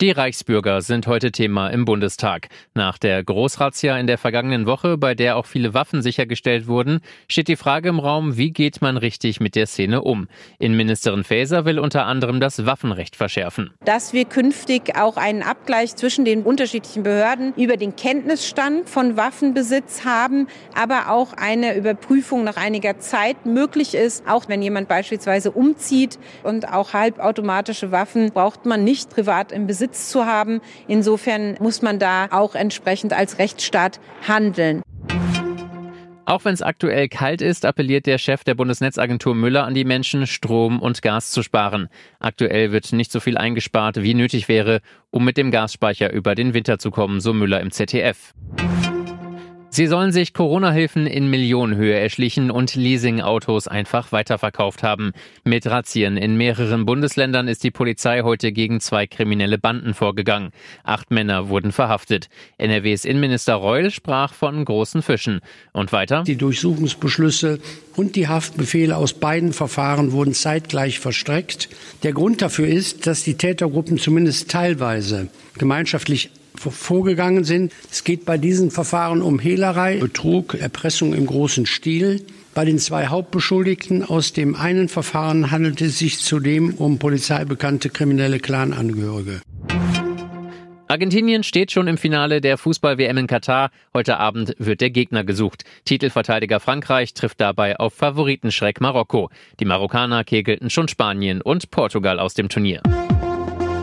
Die Reichsbürger sind heute Thema im Bundestag. Nach der Großrazzia in der vergangenen Woche, bei der auch viele Waffen sichergestellt wurden, steht die Frage im Raum, wie geht man richtig mit der Szene um? Innenministerin Faeser will unter anderem das Waffenrecht verschärfen. Dass wir künftig auch einen Abgleich zwischen den unterschiedlichen Behörden über den Kenntnisstand von Waffenbesitz haben, aber auch eine Überprüfung nach einiger Zeit möglich ist. Auch wenn jemand beispielsweise umzieht und auch halbautomatische Waffen braucht man nicht privat im Besitz Besitz zu haben. Insofern muss man da auch entsprechend als Rechtsstaat handeln. Auch wenn es aktuell kalt ist, appelliert der Chef der Bundesnetzagentur Müller an die Menschen, Strom und Gas zu sparen. Aktuell wird nicht so viel eingespart, wie nötig wäre, um mit dem Gasspeicher über den Winter zu kommen, so Müller im ZDF. Sie sollen sich Corona-Hilfen in Millionenhöhe erschlichen und Leasing-Autos einfach weiterverkauft haben. Mit Razzien in mehreren Bundesländern ist die Polizei heute gegen zwei kriminelle Banden vorgegangen. Acht Männer wurden verhaftet. NRWs Innenminister Reul sprach von großen Fischen. Und weiter? Die Durchsuchungsbeschlüsse und die Haftbefehle aus beiden Verfahren wurden zeitgleich verstreckt. Der Grund dafür ist, dass die Tätergruppen zumindest teilweise gemeinschaftlich vorgegangen sind. Es geht bei diesen Verfahren um Hehlerei, Betrug, Erpressung im großen Stil. Bei den zwei Hauptbeschuldigten aus dem einen Verfahren handelt es sich zudem um polizeibekannte kriminelle Clanangehörige. Argentinien steht schon im Finale der Fußball-WM in Katar. Heute Abend wird der Gegner gesucht. Titelverteidiger Frankreich trifft dabei auf Favoritenschreck Marokko. Die Marokkaner kegelten schon Spanien und Portugal aus dem Turnier.